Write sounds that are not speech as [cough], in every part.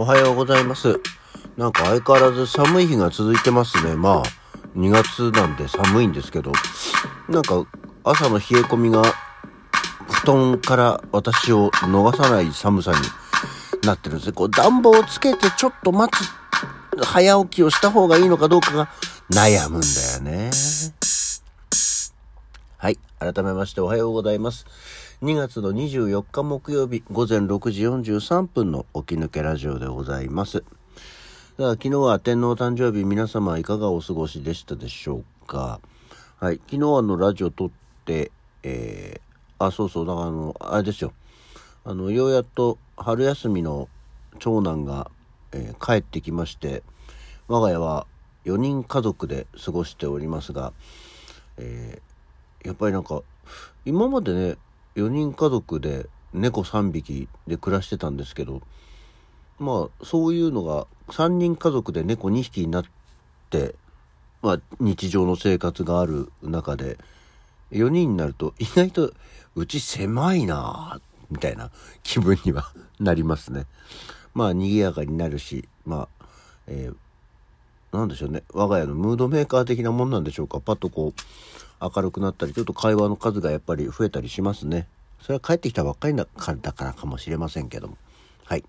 おはようございます。なんか相変わらず寒い日が続いてますね。まあ、2月なんで寒いんですけど、なんか朝の冷え込みが布団から私を逃さない寒さになってるんですね。こう暖房をつけてちょっと待つ、早起きをした方がいいのかどうかが悩むんだよね。はい。改めましておはようございます。2月の24日木曜日午前6時43分の起き抜けラジオでございます。昨日は天皇誕生日皆様いかがお過ごしでしたでしょうか？はい。昨日あのラジオ撮って、えー、あ、そうそう、だからあの、あれですよ。あの、ようやっと春休みの長男が、えー帰ってきまして、我が家は4人家族で過ごしておりますが、えーやっぱりなんか今までね4人家族で猫3匹で暮らしてたんですけどまあそういうのが3人家族で猫2匹になって、まあ、日常の生活がある中で4人になると意外とうち狭いなみたいな気分には [laughs] なりますね。まあ賑やかになるしまあ、えーでしょうね我が家のムードメーカー的なもんなんでしょうかパッとこう明るくなったりちょっと会話の数がやっぱり増えたりしますね。それは帰ってきたばっかりだからだからかもしれませんけども。はい。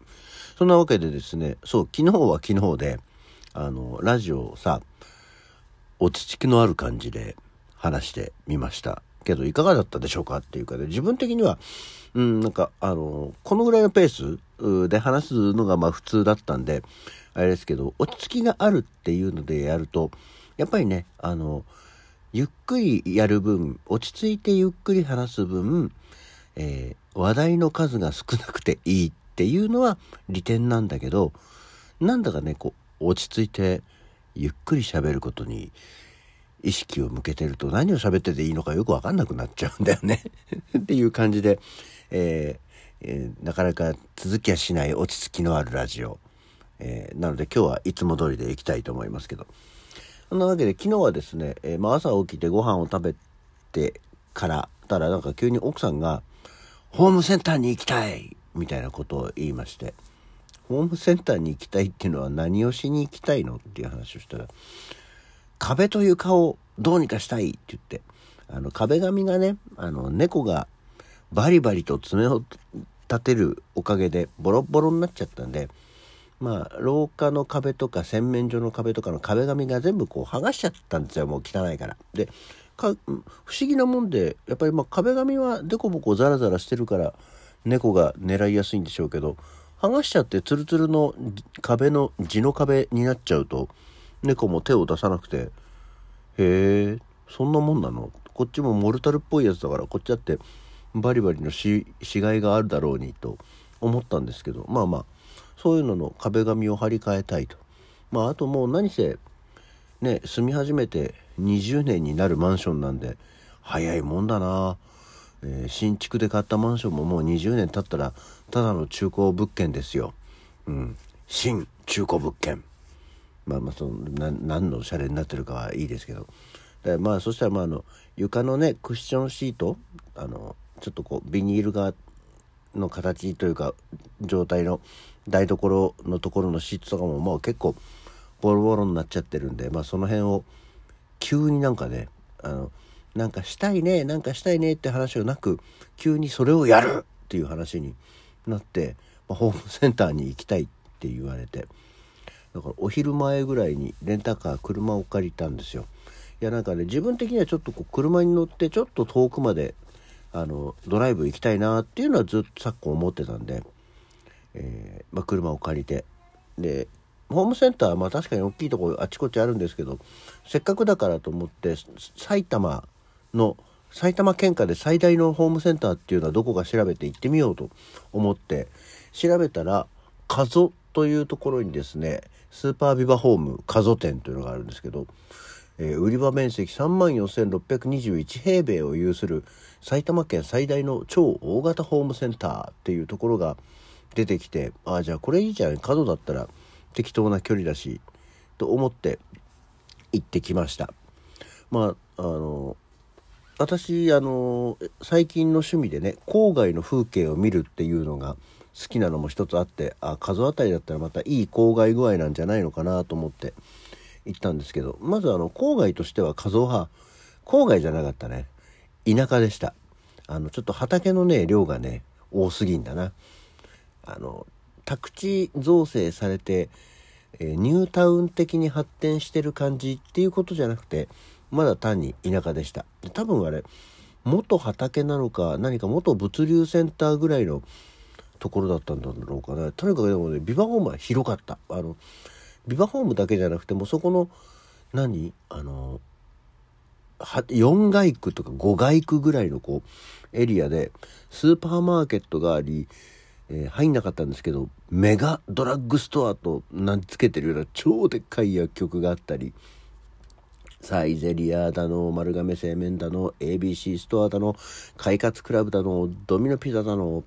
そんなわけでですねそう昨日は昨日であのラジオをさ落ち着きのある感じで話してみました。けどいかがだったでしょうかっていうかね自分的にはうんなんかあのこのぐらいのペースで話すのがまあ普通だったんであれですけど落ち着きがあるっていうのでやるとやっぱりねあのゆっくりやる分落ち着いてゆっくり話す分、えー話題の数が少なくていいっていうのは利点なんだけどなんだかねこう落ち着いてゆっくり喋ることに意識を向けてると何を喋ってていいのかよくわかんなくなっちゃうんだよね。[laughs] っていう感じで、えーえーなかなか続きはしない落ち着きのあるラジオ、えーなので今日はいつも通りでいきたいと思いますけど。そんなわけで昨日はですね、えーまあ、朝起きてご飯を食べてからたらなんか急に奥さんが「ホームセンターに行きたい!」みたいなことを言いましてホームセンターに行きたいっていうのは何をしに行きたいのっていう話をしたら壁と床をどうにかしたいって言ってあの壁紙がねあの猫がバリバリと爪を立てるおかげでボロボロになっちゃったんでまあ廊下の壁とか洗面所の壁とかの壁紙が全部こう剥がしちゃったんですよもう汚いから。でか不思議なもんでやっぱりまあ壁紙はデコボコザラザラしてるから猫が狙いやすいんでしょうけど剥がしちゃってツルツルの壁の地の壁になっちゃうと猫も手を出さなくてへえそんなもんなの？こっちもモルタルっぽいやつだからこっちだってバリバリの死骸があるだろうにと思ったんですけどまあまあそういうのの壁紙を張り替えたいと。まああともう何せね住み始めて20年になるマンションなんで早いもんだな、えー新築で買ったマンションももう20年経ったらただの中古物件ですよ、うん、新中古物件。まあまあそのな何のシャレになってるかはいいですけど。でまあそしたらまああの床のねクッションシートあのちょっとこうビニールがの形というか状態の台所のところのシートとかももう結構ボロボロになっちゃってるんでまあその辺を急になんかねあのなんかしたいねなんかしたいねって話がなく急にそれをやるっていう話になって、まあ、ホームセンターに行きたいって言われて。だからお昼前ぐらいにレンタカー車を借りたんですよ。いやなんかね自分的にはちょっとこう車に乗ってちょっと遠くまであのドライブ行きたいなっていうのはずっと昨今思ってたんで、えーまあ、車を借りて。でホームセンターはまあ確かに大きいところあちこちあるんですけどせっかくだからと思って埼玉の埼玉県下で最大のホームセンターっていうのはどこか調べて行ってみようと思って調べたら加須というところにですねスーパービバホーム加須店というのがあるんですけど、えー売り場面積3万4621平米を有する埼玉県最大の超大型ホームセンターっていうところが出てきてああじゃあこれいいじゃん加須だったら適当な距離だしと思って行ってきました。まああの私あの最近の趣味でね郊外の風景を見るっていうのが好きなのも一つあってあ数あたりだったらまたいい郊外具合なんじゃないのかなと思って行ったんですけどまずあの郊外としては数は郊外じゃなかったね。田舎でした。あのちょっと畑のね量がね多すぎんだな。あの宅地造成されて、えー、ニュータウン的に発展してる感じっていうことじゃなくてまだ単に田舎でした。で多分あれ元畑なのか何か元物流センターぐらいのところだったんだろうかな。とにかくでもねビバホームは広かった。あのビバホームだけじゃなくてもそこの何？あの4街区とか5街区ぐらいのこうエリアでスーパーマーケットがあり、えー、入んなかったんですけどメガドラッグストアと名付けてるような超でっかい薬局があったりサイゼリアだの丸亀製麺だの ABC ストアだの快活クラブだのドミノピザだの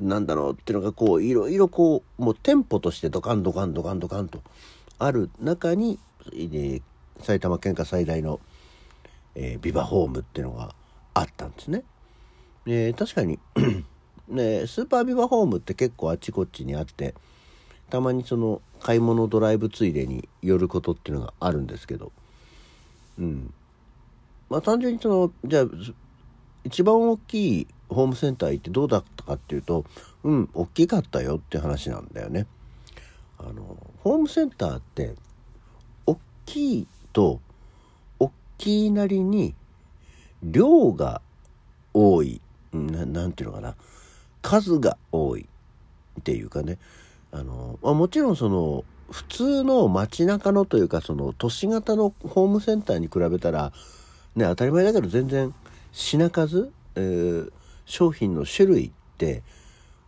なんだろうっていうのがこういろいろこうもう店舗としてドカンドカンドカンドカンとある中に、えー、埼玉県下最大の、えー、ビバホームっていうのがあったんですね。えー、確かにね、スーパービバホームって結構あっちこっちにあってたまにその買い物ドライブついでに寄ることっていうのがあるんですけど。うん。まあ単純にそのじゃあ一番大きいホームセンター行ってどうだったかっていうとうん大きかったよって話なんだよね。あのホームセンターって大きいと大きいなりに量が多い。何て言うのかな。数が多いっていうかねあの、まあ、もちろんその普通の街中のというかその都市型のホームセンターに比べたらね当たり前だけど全然品数、えー、商品の種類って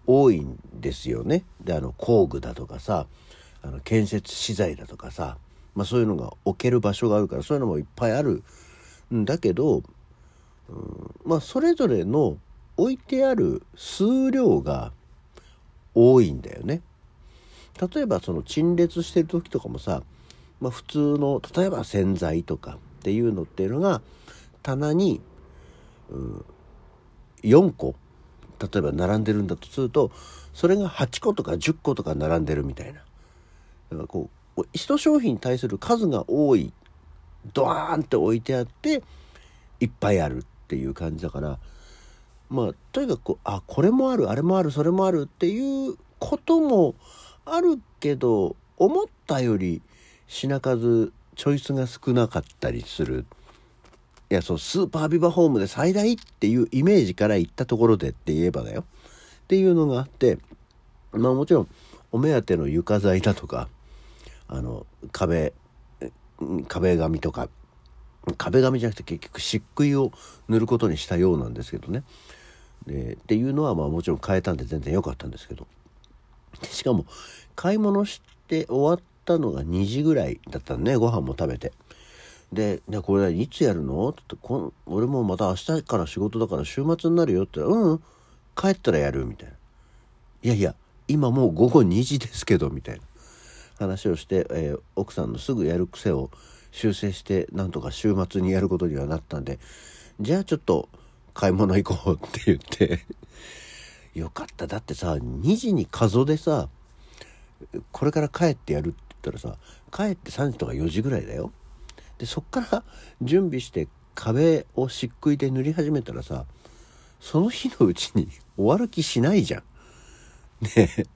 多いんですよね。であの工具だとかさあの建設資材だとかさ、まあ、そういうのが置ける場所があるからそういうのもいっぱいあるんだけど、うん、まあそれぞれの置いてある数量が多いんだよね。例えばその陳列してる時とかもさ、まあ、普通の例えば洗剤とかっていうのっていうのが棚に、うん、4個例えば並んでるんだとするとそれが8個とか10個とか並んでるみたいなだからこう一商品に対する数が多いドワーンって置いてあっていっぱいあるっていう感じだからまあとにかくあこれもあるあれもあるそれもあるっていうこともあるけど思ったより品数チョイスが少なかったりする。いやそうスーパービバホームで最大っていうイメージから行ったところでって言えばだよ。っていうのがあってまあもちろんお目当ての床材だとかあの壁壁紙とか壁紙じゃなくて結局漆喰を塗ることにしたようなんですけどね。でっていうのはまあもちろん変えたんで全然良かったんですけど。しかも買い物して終わったのが2時ぐらいだったねご飯も食べて。で「これいつやるの?」って言って「俺もまた明日から仕事だから週末になるよ」って言ったら「うん帰ったらやる」みたいな「いやいや今もう午後2時ですけど」みたいな話をして、えー、奥さんのすぐやる癖を修正してなんとか週末にやることにはなったんでじゃあちょっと買い物行こうって言って [laughs] よかった。だってさ2時に数でさこれから帰ってやるって言ったらさ帰って3時とか4時ぐらいだよ。でそっから [laughs] 準備して壁を漆喰で塗り始めたらさその日のうちに [laughs] 終わる気しないじゃん。ね。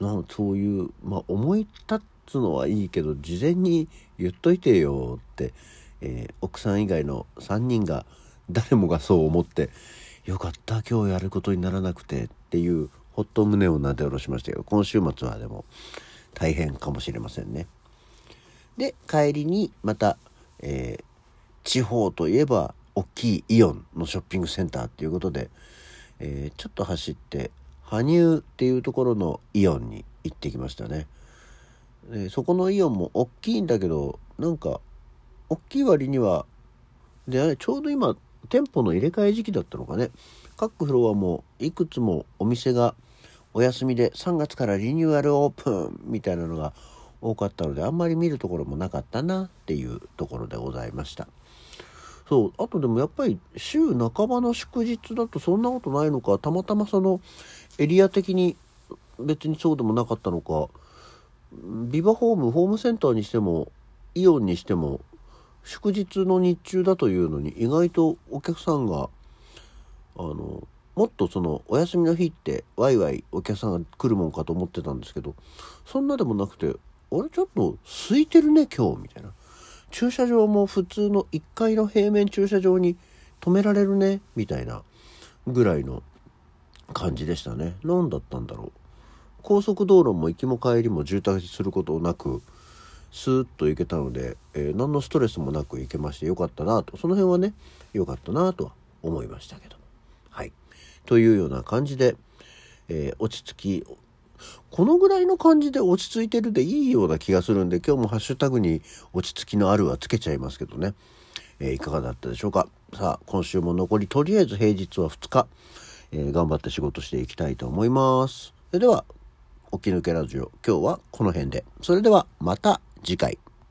なそういうまあ思い立っつのはいいけど事前に言っといてよって、えー、奥さん以外の3人が誰もがそう思ってよかった今日やることにならなくてっていうほっと胸をなで下ろしましたけど今週末はでも大変かもしれませんね。で帰りにまた、えー、地方といえば大きいイオンのショッピングセンターっていうことで、えー、ちょっと走って羽生っていうところのイオンに行ってきましたね。でそこのイオンも大きいんだけどなんか大きい割にはでちょうど今店舗の入れ替え時期だったのかね。各フロアもいくつもお店がお休みで3月からリニューアルオープンみたいなのが多かったのであんまり見るところもなかったなっていうところでございました。そうあとでもやっぱり週半ばの祝日だとそんなことないのかたまたまそのエリア的に別にそうでもなかったのかビバホームホームセンターにしてもイオンにしても祝日の日中だというのに意外とお客さんがあのもっとそのお休みの日ってワイワイお客さんが来るもんかと思ってたんですけどそんなでもなくて「あれちょっと空いてるね今日」みたいな駐車場も普通の1階の平面駐車場に止められるねみたいなぐらいの感じでしたね。何だったんだろう。高速道路も行きも帰りも渋滞することなくスーッと行けたので、えー、何のストレスもなく行けましてよかったなと。その辺はねよかったなとは思いましたけど。はい。というような感じで、えー、落ち着きこのぐらいの感じで落ち着いてるでいいような気がするんで今日もハッシュタグに落ち着きのあるはつけちゃいますけどね、えー、いかがだったでしょうか。さあ今週も残りとりあえず平日は2日、え、頑張って仕事していきたいと思います。では起き抜けラジオ。今日はこの辺で。それではまた次回。